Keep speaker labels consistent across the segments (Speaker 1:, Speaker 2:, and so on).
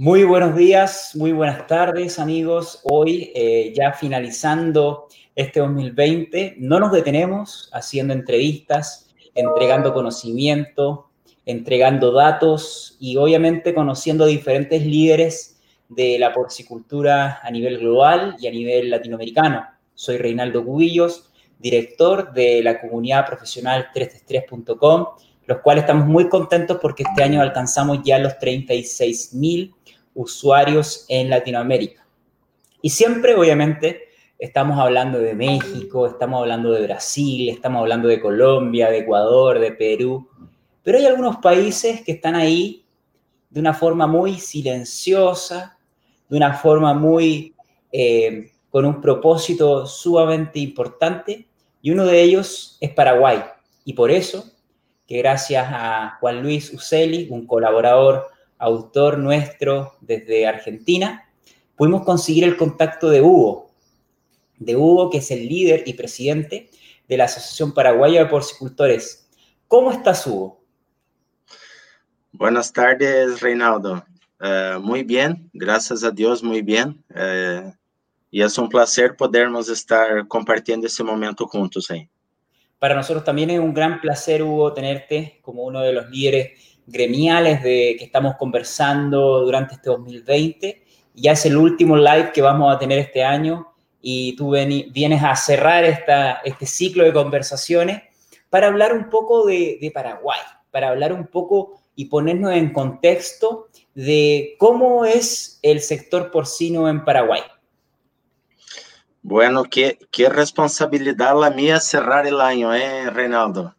Speaker 1: Muy buenos días, muy buenas tardes amigos. Hoy eh, ya finalizando este 2020, no nos detenemos haciendo entrevistas, entregando conocimiento, entregando datos y obviamente conociendo diferentes líderes de la porcicultura a nivel global y a nivel latinoamericano. Soy Reinaldo Cubillos, director de la comunidad profesional 333.com, los cuales estamos muy contentos porque este año alcanzamos ya los 36 mil usuarios en Latinoamérica. Y siempre, obviamente, estamos hablando de México, estamos hablando de Brasil, estamos hablando de Colombia, de Ecuador, de Perú, pero hay algunos países que están ahí de una forma muy silenciosa, de una forma muy, eh, con un propósito sumamente importante, y uno de ellos es Paraguay. Y por eso, que gracias a Juan Luis Uceli, un colaborador autor nuestro desde Argentina, pudimos conseguir el contacto de Hugo, de Hugo, que es el líder y presidente de la Asociación Paraguaya de Porcicultores. ¿Cómo estás, Hugo?
Speaker 2: Buenas tardes, Reinaldo. Uh, muy bien, gracias a Dios, muy bien. Uh, y es un placer podermos estar compartiendo ese momento juntos ahí.
Speaker 1: Para nosotros también es un gran placer, Hugo, tenerte como uno de los líderes gremiales de que estamos conversando durante este 2020. Ya es el último live que vamos a tener este año y tú vienes a cerrar esta, este ciclo de conversaciones para hablar un poco de, de Paraguay, para hablar un poco y ponernos en contexto de cómo es el sector porcino en Paraguay.
Speaker 2: Bueno, qué, qué responsabilidad la mía cerrar el año, ¿eh, Reinaldo?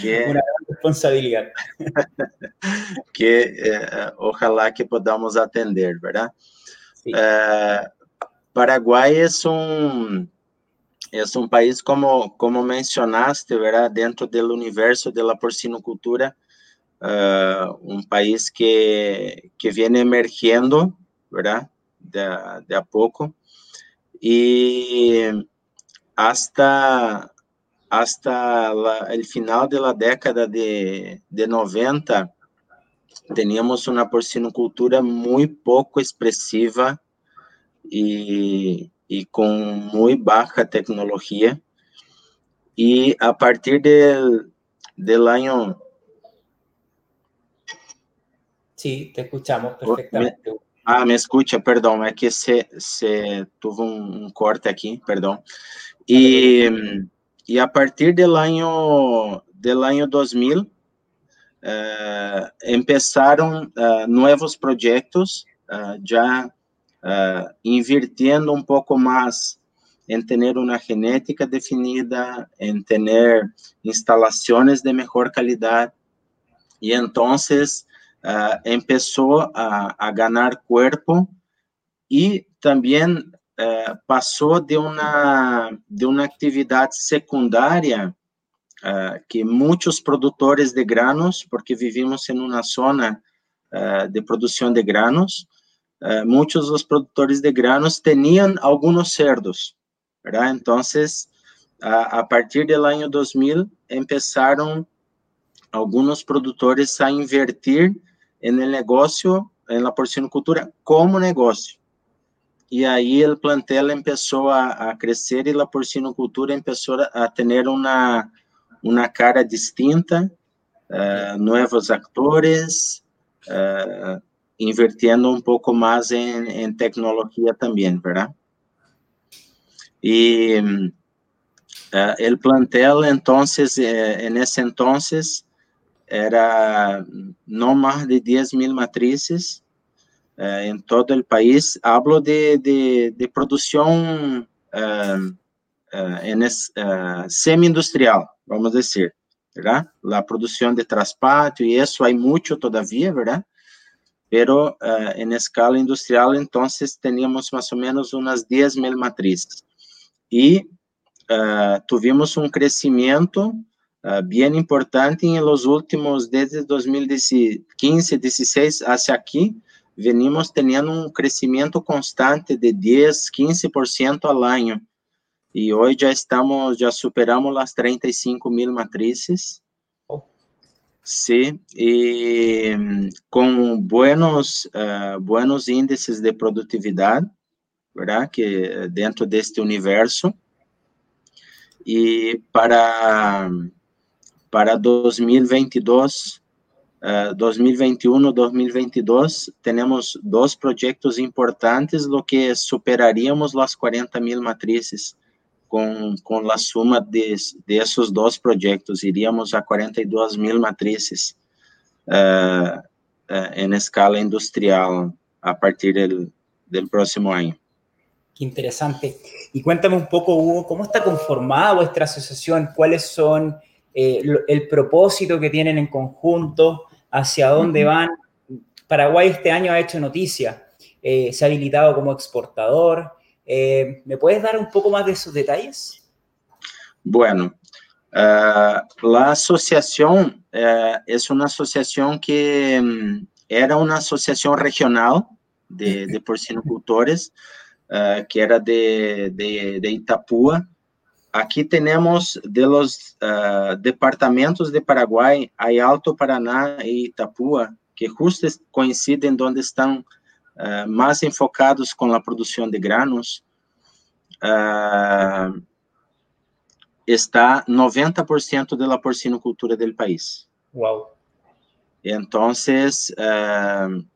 Speaker 1: Que... Una gran responsabilidad.
Speaker 2: que eh, ojalá que podamos atender, ¿verdad? Sí. Eh, Paraguay es un, es un país, como, como mencionaste, ¿verdad? Dentro del universo de la porcinocultura, uh, un país que, que viene emergiendo, ¿verdad? De, de a poco. Y hasta hasta la, el final de la década de, de 90, teníamos una porcinocultura muy poco expresiva y, y, con muy baja tecnología. Y a partir del, del año...
Speaker 1: Sí, te escuchamos perfectamente.
Speaker 2: Me, ah, me escucha, perdón, es que se, se tuvo un, un corte aquí, perdón. Y... Y a partir del año, del año 2000, uh, eh, empezaron uh, nuevos proyectos, uh, ya invirtiendo un poco más en tener una genética definida, en tener instalaciones de mejor calidad. Y entonces empezó a, a ganar cuerpo y también uh, passou de uma, de uma atividade secundária uh, que muitos produtores de granos, porque vivimos em uma zona uh, de produção de granos, muitos dos produtores de granos tinham alguns cerdos, ¿verdad? Então, a, a partir do ano 2000, começaram alguns produtores a invertir no negócio, na porcinocultura, como negócio e aí o plantel começou a, a crescer e a porcinocultura começou a ter uma, uma cara distinta, uh, novos atores, uh, invirtiendo um pouco mais em, em tecnologia também, verdade? E uh, o plantel, então, eh, nesse entonces, era não mais de 10 mil eh, en todo el país. Hablo de, de, de uh, en es, semi-industrial, vamos a decir, ¿verdad? La producción de traspatio y eso hay mucho todavía, ¿verdad? Pero en escala industrial, entonces, teníamos más o menos unas 10 mil matrices. Y tuvimos un crecimiento Uh, bien importante en los últimos, desde 2015, 16 hacia aquí, venimos teniendo un crecimiento constante de 10, 15% al año. Y hoy ya estamos, ya superamos las 35 mil matrices. Sí, y mm, con buenos, uh, buenos índices de productividad, ¿verdad? Que dentro de este universo. Y para, para 2022, uh, 2021, 2022, tenemos dos proyectos importantes, lo que superaríamos las 40 mil matrices com, com a suma de, desses dois projetos, iríamos a 42 mil matrizes uh, uh, em escala industrial a partir del próximo ano.
Speaker 1: Qué interesante. Y cuéntame un poco, Hugo, ¿cómo está conformada vuestra asociación? ¿Cuáles son eh, el propósito que tienen en conjunto? ¿Hacia dónde van? Paraguay este año ha hecho noticia. Eh, se ha habilitado como exportador. Eh, ¿Me puedes dar un poco más de esos detalles?
Speaker 2: Bueno, uh, la asociación uh, es una asociación que um, era una asociación regional de, de porcinocultores, uh, que era de, de, de, Itapúa. Aquí tenemos de los departamentos de Paraguay, hay Alto Paraná y Itapúa, que justo coinciden donde están uh, mais enfocados com a produção de granos, uh, está 90% da porcinocultura do país.
Speaker 1: Uau!
Speaker 2: Então, uh,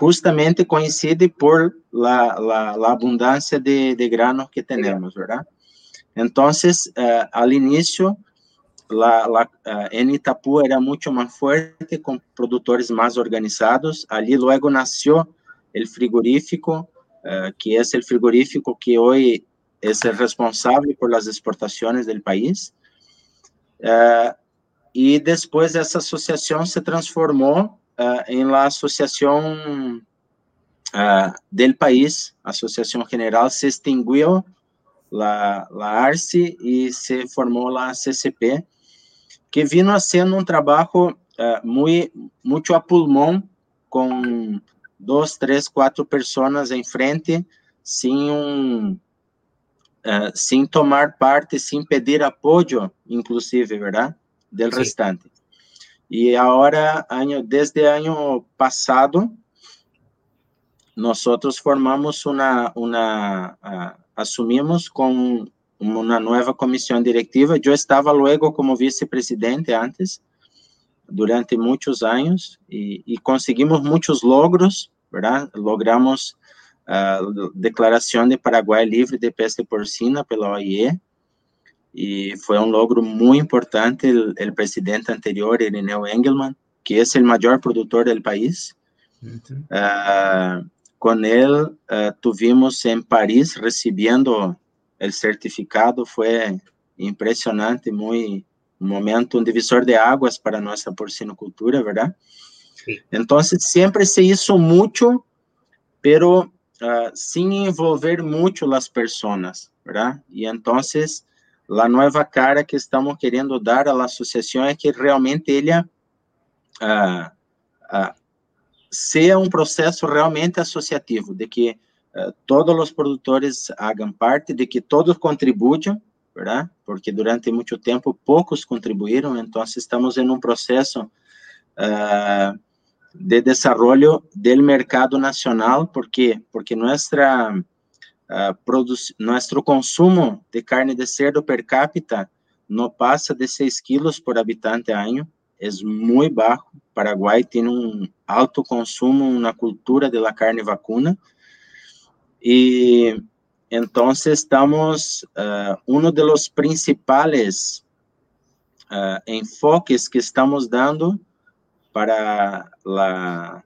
Speaker 2: justamente coincide por la, la, la abundância de, de granos que temos, ¿verdad? Então, uh, al início, la, la, uh, en Itapú era muito mais forte, com produtores mais organizados. Ali logo nasceu el frigorífico, uh, que es el frigorífico que hoy es el responsable por las exportaciones del país. Uh, y después esa asociación se transformó uh, en la asociación del país, Asociación General, se extinguió la, la ARCI y se formó la CCP, que vino haciendo un trabajo muy, mucho a pulmón con duas, três, quatro pessoas em frente, sem um, uh, sem tomar parte, sem pedir apoio, inclusive, verdade? Del sí. restante. E agora, año, desde ano passado, nós formamos uma, uma uh, assumimos com uma nova comissão diretiva. Eu estava logo como vice-presidente antes, durante muitos anos, e, e conseguimos muitos logros ¿verdad? Logramos uh, declaración de Paraguay libre de peste porcina pela OIE y fue un logro muy importante el, el presidente anterior, Irineo Engelman, que es el mayor productor del país. Uh -huh. uh, con él tuvimos en París recibiendo el certificado, fue impresionante, muy un momento, un divisor de aguas para nuestra porcinocultura, ¿verdad? Então, sempre se hizo muito, pero uh, sin envolver muito as pessoas, ¿verdad? E então, a nova cara que estamos querendo dar à associação é que realmente ele uh, uh, seja um processo realmente associativo, de que uh, todos os produtores hagam parte, de que todos contribuam. Porque durante muito tempo poucos contribuíram, então estamos em um processo uh, de desarrollo del mercado nacional. Porque nuestra, uh, nuestro consumo de carne de cerdo per cápita no pasa de 6 kilos por habitante año, es muy bajo. Paraguay tiene un alto consumo, una cultura de carne vacuna. Y entonces estamos, uh, uno de los principales uh, enfoques que estamos dando para la,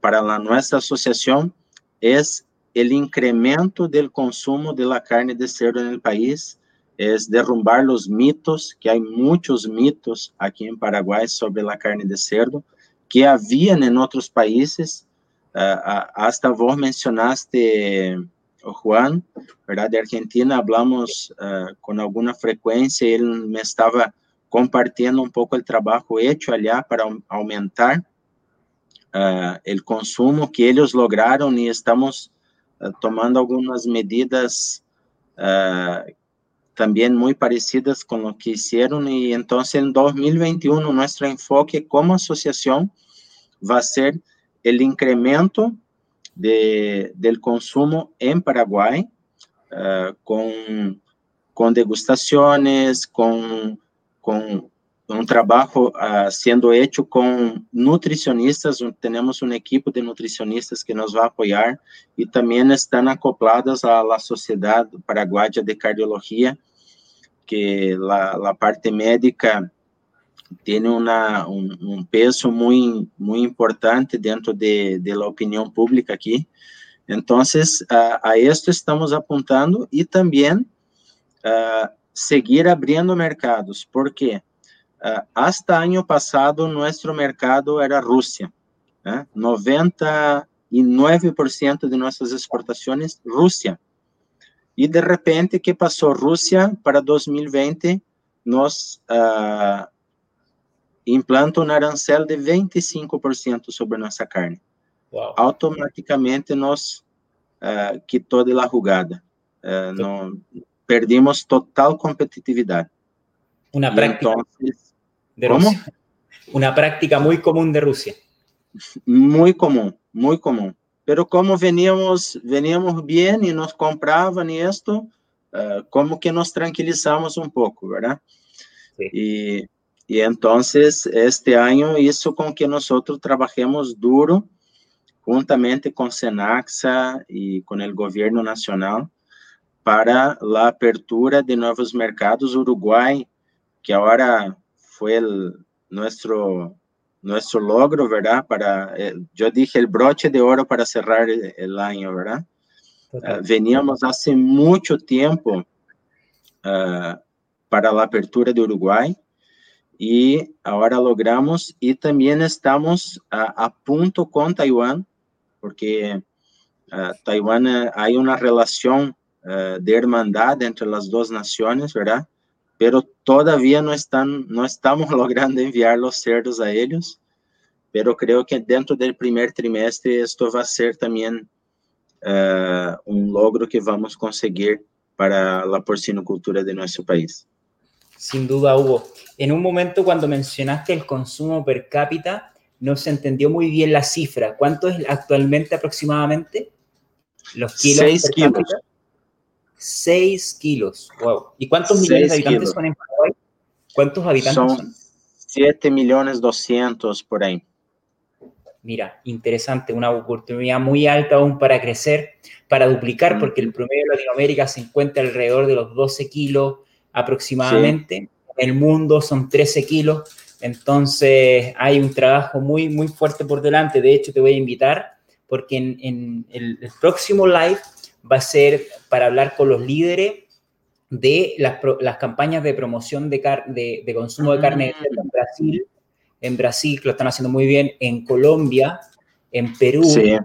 Speaker 2: para la nuestra asociación es el incremento del consumo de la carne de cerdo el país, es derrumbar los mitos, que hay muchos mitos aquí en Paraguay sobre la carne de cerdo, que habían en otros países, uh, hasta vos mencionaste, Juan, ¿verdad? De Argentina, hablamos uh, con alguna frecuencia, él me estaba compartiendo um pouco o trabalho hecho allá para aumentar o consumo que eles lograram e estamos tomando algumas medidas también muy parecidas con lo que hicieron. Y entonces en 2021 nuestro enfoque como asociación va a ser el incremento de, del consumo en Paraguay uh, con, con degustaciones, con, con un trabajo uh, siendo hecho con nutricionistas, tenemos un equipo de nutricionistas que nos va a apoyar y también están acopladas a la Sociedad Paraguaya de Cardiología, que la, la parte médica tiene una, un, un, peso muy, muy importante dentro de, de la opinión pública aquí. Entonces, uh, a esto estamos apuntando y también uh, seguir abriendo mercados. ¿Por qué? Uh, hasta año pasado, nuestro mercado era Rusia. ¿eh? 99% de nuestras exportaciones, Rusia. Y de repente, ¿qué pasó? Rusia para 2020 nos uh, implanta un arancel de 25% sobre nuestra carne. Wow. Automáticamente nos uh, quitou de la jugada. Uh, no, perdimos total competitividad.
Speaker 1: Una práctica. Entonces, de ¿Cómo? Rusia. Una práctica muy común de Rusia.
Speaker 2: Muy común, muy común. Pero como veníamos, veníamos bien y nos compraban y esto, uh, como que nos tranquilizamos un poco, ¿verdad? Sí. Y, y entonces este año hizo con que nosotros trabajemos duro, juntamente con Senaxa y con el gobierno nacional, para la apertura de nuevos mercados. Uruguay, que ahora fue el, nuestro, nuestro logro, ¿verdad? Para, eh, yo dije el broche de oro para cerrar el, el año, ¿verdad? Uh, veníamos hace mucho tiempo uh, para la apertura de Uruguay y ahora logramos y también estamos a, a punto con Taiwán, porque uh, Taiwán hay una relación de hermandad entre las dos naciones, ¿verdad? Pero todavía no, están, no estamos logrando enviar los cerdos a ellos, pero creo que dentro del primer trimestre esto va a ser también uh, un logro que vamos a conseguir para la porcinocultura de nuestro país.
Speaker 1: Sin duda, Hugo. En un momento cuando mencionaste el consumo per cápita, no se entendió muy bien la cifra. ¿Cuánto es actualmente aproximadamente?
Speaker 2: Los kilos. Seis kilos. Cápita?
Speaker 1: 6 kilos. Wow. ¿Y cuántos millones de habitantes kilos. son en Paraguay? ¿Cuántos habitantes son? son?
Speaker 2: 7 millones 200 por ahí.
Speaker 1: Mira, interesante, una oportunidad muy alta aún para crecer, para duplicar, mm. porque el promedio de Latinoamérica se encuentra alrededor de los 12 kilos aproximadamente. Sí. En el mundo son 13 kilos. Entonces hay un trabajo muy, muy fuerte por delante. De hecho, te voy a invitar porque en, en el, el próximo live va a ser para hablar con los líderes de las, las campañas de promoción de, car de, de consumo de carne mm. en Brasil. En Brasil, que lo están haciendo muy bien, en Colombia, en Perú, sí.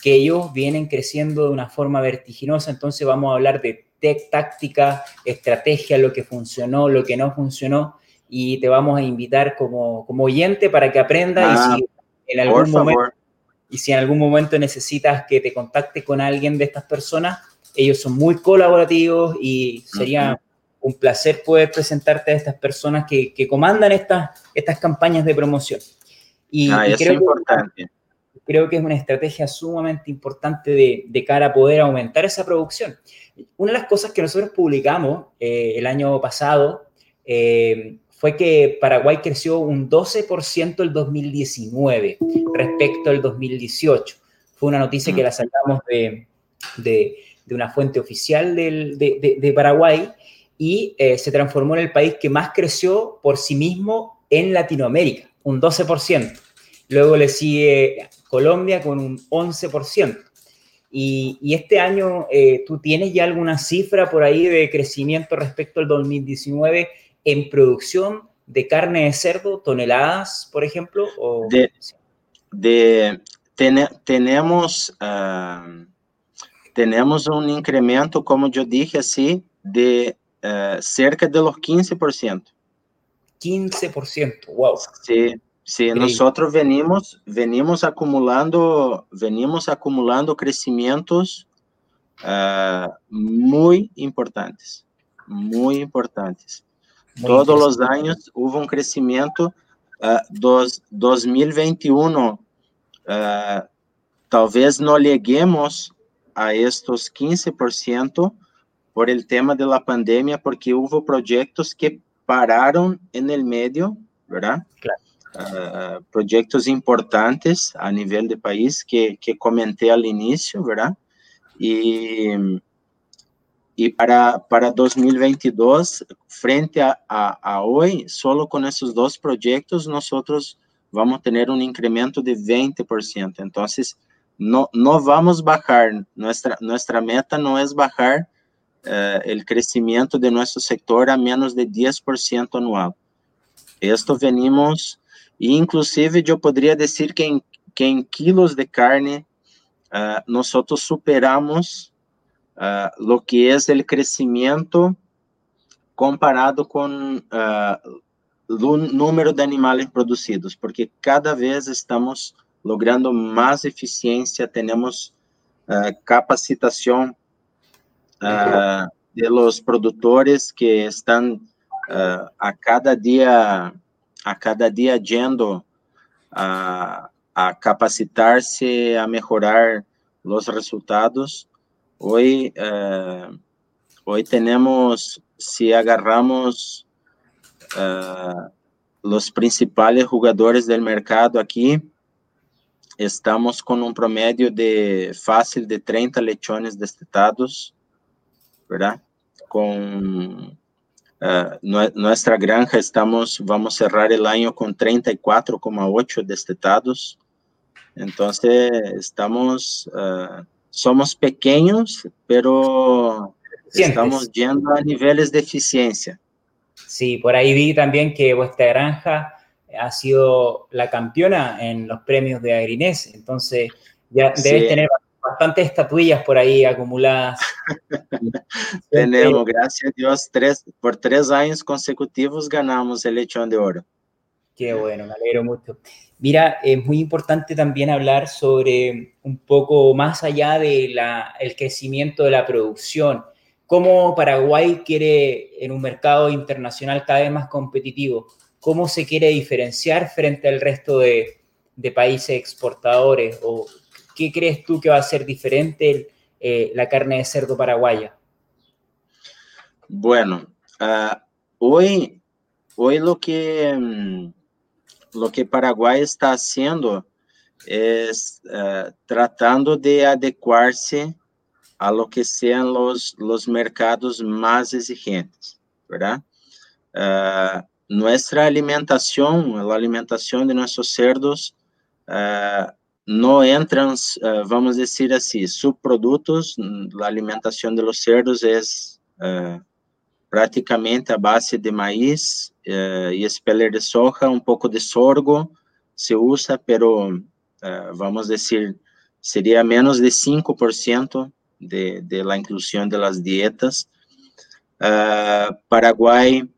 Speaker 1: que ellos vienen creciendo de una forma vertiginosa. Entonces vamos a hablar de tech, táctica, estrategia, lo que funcionó, lo que no funcionó, y te vamos a invitar como, como oyente para que aprendas ah, y si en algún momento favor. Y si en algún momento necesitas que te contacte con alguien de estas personas, ellos son muy colaborativos y sería uh -huh. un placer poder presentarte a estas personas que, que comandan estas, estas campañas de promoción.
Speaker 2: Y, ah, y creo, importante.
Speaker 1: Que, creo que es una estrategia sumamente importante de, de, cara a poder aumentar esa producción. Una de las cosas que nosotros publicamos eh, el año pasado eh, fue que Paraguay creció un 12% el 2019 respecto al 2018. Fue una noticia que la sacamos de, de, de una fuente oficial del, de, de, Paraguay y eh, se transformó en el país que más creció por sí mismo en Latinoamérica, un 12%. Luego le sigue Colombia con un 11%. Y, y este año, eh, ¿tú tienes ya alguna cifra por ahí de crecimiento respecto al 2019 en producción de carne de cerdo, toneladas, por ejemplo? O...
Speaker 2: De, de ten, tenemos, uh, tenemos un incremento, como yo dije así, de uh, cerca de los 15%.
Speaker 1: 15%, wow.
Speaker 2: Sí, sí, nosotros venimos, venimos acumulando, venimos acumulando crecimientos uh, muy importantes. muy importantes. Todos los años hubo un crecimiento. Uh, dos, 2021, uh, tal vez no lleguemos a estos 15% por el tema de la pandemia, porque hubo proyectos que pararon en el medio, ¿verdad?
Speaker 1: Claro.
Speaker 2: Uh, proyectos importantes a nivel de país que, que comenté al inicio, ¿verdad? Y, y para, para 2022, frente a, a, a, hoy, solo con esos dos proyectos, nosotros vamos a tener un incremento de 20%. Entonces, no, no vamos a bajar, nuestra meta no es bajar uh, el crecimiento de nuestro sector a menos de 10% anual. Esto venimos, inclusive yo podría decir que en, que en de carne uh, nosotros superamos uh, lo que es el crecimiento comparado con el número de animales producidos, porque cada vez estamos logrando eficiencia, tenemos capacitación uh, de los que uh, a cada día a cada día yendo a, a capacitarse, a mejorar los resultados. Hoy, uh, hoy tenemos, si agarramos los principales jugadores del mercado aquí, estamos con un promedio de fácil de 30 lechones destetados ¿verdad? Con uh, nuestra granja estamos, vamos a cerrar el año con 34,8 destetados. Entonces, estamos, uh, somos pequeños, pero Sientes. estamos yendo a niveles de eficiencia.
Speaker 1: Sí, por ahí vi también que vuestra granja ha sido la campeona en los premios de Agrinés, entonces ya debes sí. tener bastantes estatuillas por ahí acumuladas.
Speaker 2: Tenemos, gracias a Dios, tres, por tres años consecutivos ganamos el lechón de oro.
Speaker 1: Qué bueno, me alegro mucho. Mira, es muy importante también hablar sobre un poco más allá del el crecimiento de la producción. ¿Cómo Paraguay quiere, en un mercado internacional cada vez más competitivo, cómo se quiere diferenciar frente al resto de, de países exportadores? ¿O ¿qué crees tú que va a ser diferente eh, la carne de cerdo paraguaya?
Speaker 2: Bueno, uh, hoy, hoy lo que, um, lo que Paraguay está haciendo es uh, tratando de adecuarse a lo que sean los, los mercados más exigentes, ¿verdad? Uh, nuestra alimentación, la alimentación de nuestros cerdos, uh, no entran, uh, vamos decir así, subprodutos, la alimentación de los cerdos es uh, prácticamente a base de maíz uh, y espeler de soja, un poco de sorgo se usa, pero vamos a decir, sería menos de 5% de, la inclusión de las dietas. Paraguay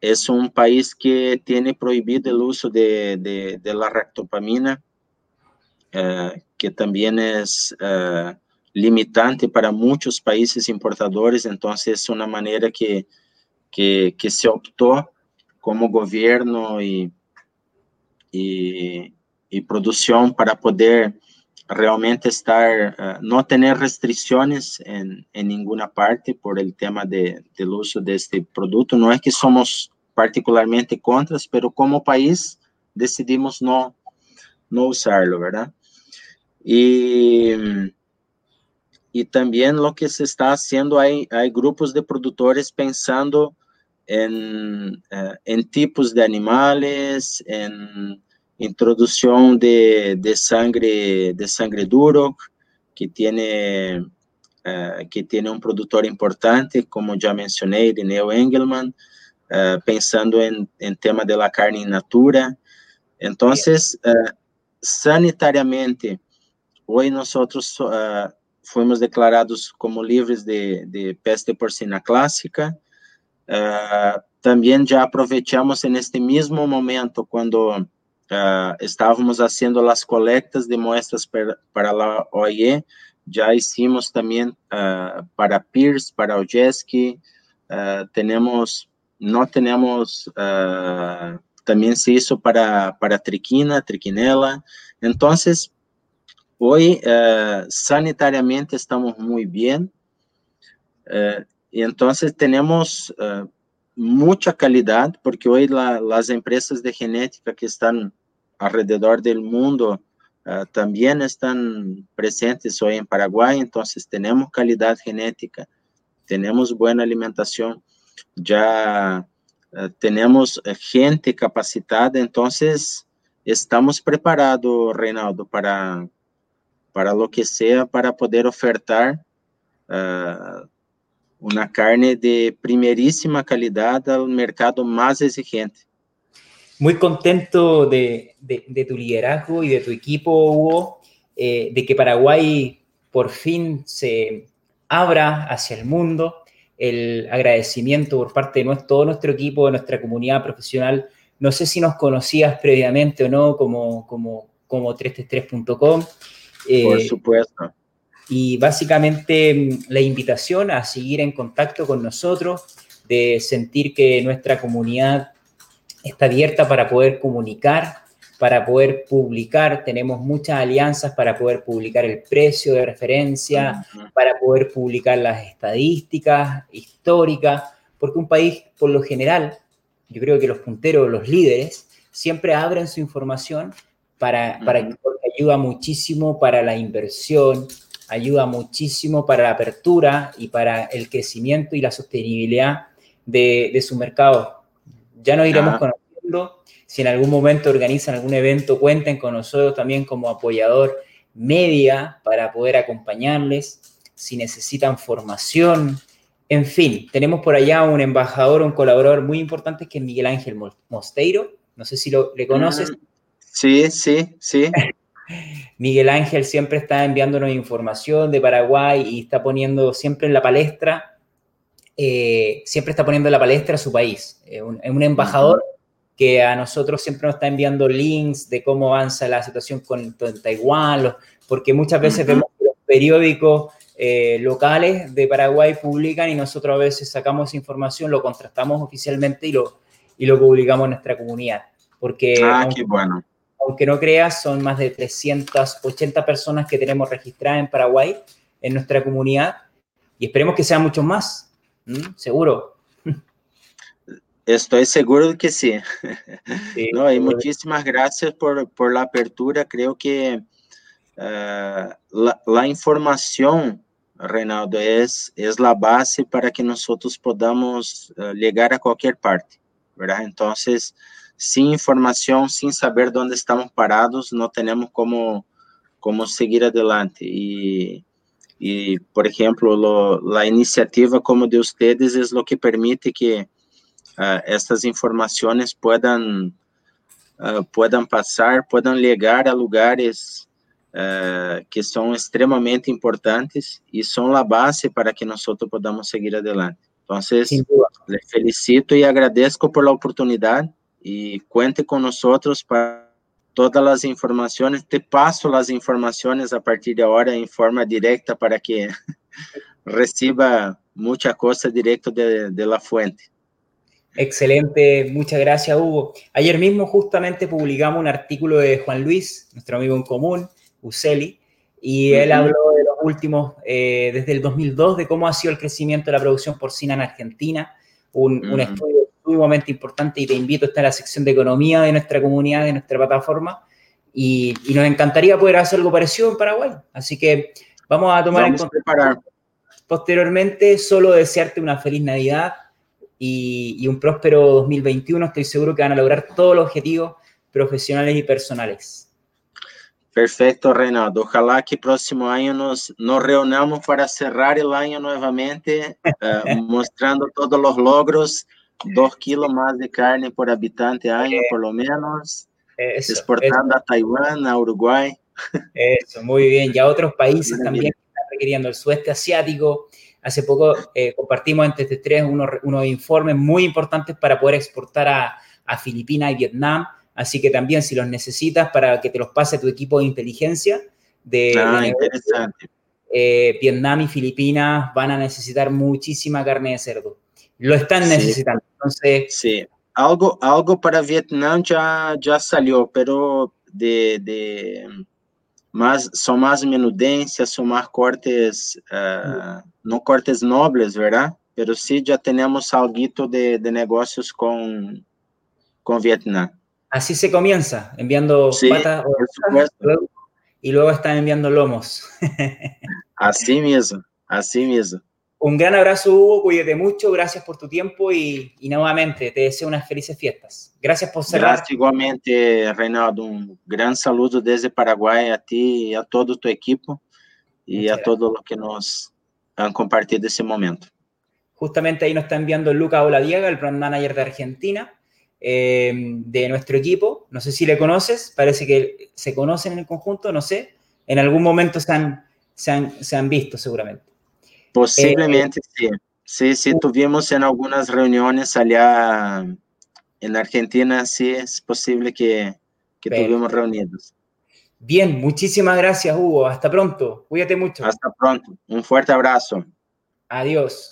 Speaker 2: es un país que tiene prohibido el uso de, la ractopamina, uh, que também é uh, limitante para muitos países importadores, então é uma maneira que, que, que se optou como governo e, e, e produção para poder realmente estar, uh, não ter restrições em, em nenhuma parte por el tema de, do uso deste produto. Não é que somos particularmente contra, mas como país decidimos não, não usá-lo, verdade? Y, y también lo que se está haciendo, hay, hay grupos de productores pensando en, uh, en tipos de animales, en introducción de, de, sangre, de sangre duro, que tiene, uh, que tiene un productor importante, como ya mencioné, Irineo Engelman, uh, pensando en, en tema de la carne in natura. Entonces, sanitariamente, Hoy nosotros uh, fuimos declarados como livres de, de peste porcina clássica. Uh, também já aproveitamos neste mesmo momento, quando uh, estávamos fazendo as coletas de muestras per, para a OIE, já hicimos também para PIRS, para o JESC, uh, tenemos, uh, también se hizo para, para triquina, triquinela. Entonces, hoy sanitariamente estamos muy bien. y entonces tenemos mucha calidad, porque hoy la, las empresas de genética que están alrededor del mundo también están presentes hoy en Paraguay, entonces tenemos calidad genética, tenemos buena alimentación, ya tenemos gente capacitada, entonces estamos preparados, Reinaldo, para, para lo que sea, para poder ofertar uh, carne de primerísima calidad al mercado más exigente.
Speaker 1: Muy contento de, de, tu liderazgo y de tu equipo, Hugo, eh, de que Paraguay por fin se abra hacia el mundo. El agradecimiento por parte de todo nuestro equipo, de nuestra comunidad profesional. No sé si nos conocías previamente o no como, como, como 333.com.
Speaker 2: Eh, por supuesto.
Speaker 1: y básicamente mm, la invitación a seguir en contacto con nosotros, de sentir que nuestra comunidad está abierta para poder comunicar, para poder publicar. Tenemos muchas alianzas para poder publicar el precio de referencia, para poder publicar las estadísticas históricas, porque un país, por lo general, yo creo que los punteros, los líderes, siempre abren su información para, para porque ayuda muchísimo para la inversión, ayuda muchísimo para la apertura y para el crecimiento y la sostenibilidad de, su mercado. Ya nos iremos conociendo. Si en algún momento organizan algún evento, cuenten con nosotros también como apoyador media para poder acompañarles. Si necesitan formación, en fin, tenemos por allá un embajador, un colaborador muy importante que es Miguel Ángel Mosteiro. No sé si lo, le conoces. Mm,
Speaker 2: sí, sí, sí.
Speaker 1: Miguel Ángel siempre está enviándonos información de Paraguay y está poniendo siempre en la palestra, eh, siempre está poniendo en la palestra su país. Es un, embajador que a nosotros siempre nos está enviando links de cómo avanza la situación con, Taiwán, porque muchas veces vemos que los periódicos eh, locales de Paraguay publican y nosotros a veces sacamos información, lo contrastamos oficialmente y lo, y lo publicamos en nuestra comunidad. Porque,
Speaker 2: ah, qué bueno
Speaker 1: aunque no creas, son más de 380 personas que tenemos registradas en Paraguay, en nuestra comunidad, y esperemos que sean muchos más, seguro.
Speaker 2: Estoy seguro de que sí. no, y muchísimas gracias por, por, la apertura. Creo que uh, la, la, información, Reinaldo, es, es la base para que nosotros podamos uh, llegar a cualquier parte, ¿verdad? Entonces, sin información, sin saber dónde estamos parados, no tenemos cómo, cómo seguir adelante. Y, y por ejemplo, lo, la iniciativa como de ustedes es lo que permite que uh, estas informaciones puedan, uh, puedan pasar, puedan llegar a lugares uh, que son extremamente importantes y son la base para que nosotros podamos seguir adelante. Entonces, les felicito y agradezco por la oportunidad y cuente con nosotros para todas las informaciones. Te paso las informaciones a partir de ahora en forma directa para que reciba mucha cosa directo de, de, la fuente.
Speaker 1: Excelente, muchas gracias Hugo. Ayer mismo justamente publicamos un artículo de Juan Luis, nuestro amigo en común, Useli, y él habló de los últimos, eh, desde el 2002, de cómo ha sido el crecimiento de la producción porcina en Argentina, un, un estudio sumamente importante y te invito a estar en la sección de economía de nuestra comunidad, de nuestra plataforma. Y, nos encantaría poder hacer algo parecido en Paraguay. Así que vamos a tomar en cuenta posteriormente. Solo desearte una feliz Navidad y, y un próspero 2021. Estoy seguro que van a lograr todos los objetivos profesionales y personales.
Speaker 2: Perfecto, Reinaldo. Ojalá que próximo año nos, nos reunamos para cerrar el año nuevamente, uh, mostrando todos los logros dos kilos más de carne por habitante año, por lo menos, exportando a Taiwán, a Uruguay.
Speaker 1: Eso, muy bien. Ya otros países también están requiriendo el sudeste asiático. Hace poco eh, compartimos entre este tres unos, unos, informes muy importantes para poder exportar a, a Filipinas y Vietnam. Así que también si los necesitas para que te los pase tu equipo de inteligencia de,
Speaker 2: ah, interesante.
Speaker 1: Eh, Vietnam y Filipinas van a necesitar muchísima carne de cerdo. Lo están necesitando. Entonces,
Speaker 2: sí. Algo, algo para Vietnam ya, ya salió, pero de, de más, son más menudencias, son más cortes, uh, no cortes nobles, ¿verdad? Pero sí ya tenemos algo de, de negocios con, con Vietnam.
Speaker 1: Así se comienza, enviando
Speaker 2: sí,
Speaker 1: patas y luego están enviando lomos.
Speaker 2: así mismo, así mismo.
Speaker 1: Un gran abrazo, Hugo, cuídate mucho, gracias por tu tiempo y, y, nuevamente te deseo unas felices fiestas. Gracias por cerrar.
Speaker 2: Gracias igualmente, Reinaldo. Un gran saludo desde Paraguay a ti y a todo tu equipo y Muchas a gracias. todos los que nos han compartido ese momento.
Speaker 1: Justamente ahí nos está enviando Luca Oladiega, el brand manager de Argentina, eh, de nuestro equipo. No sé si le conoces, parece que se conocen en el conjunto, no sé. En algún momento se han, se han, se han visto seguramente.
Speaker 2: Posiblemente eh, sí. Sí, sí, tuvimos en algunas reuniones allá en Argentina, sí es posible que, que tuvimos reunidos.
Speaker 1: Bien, muchísimas gracias, Hugo. Hasta pronto. Cuídate mucho.
Speaker 2: Hasta pronto. Un fuerte abrazo.
Speaker 1: Adiós.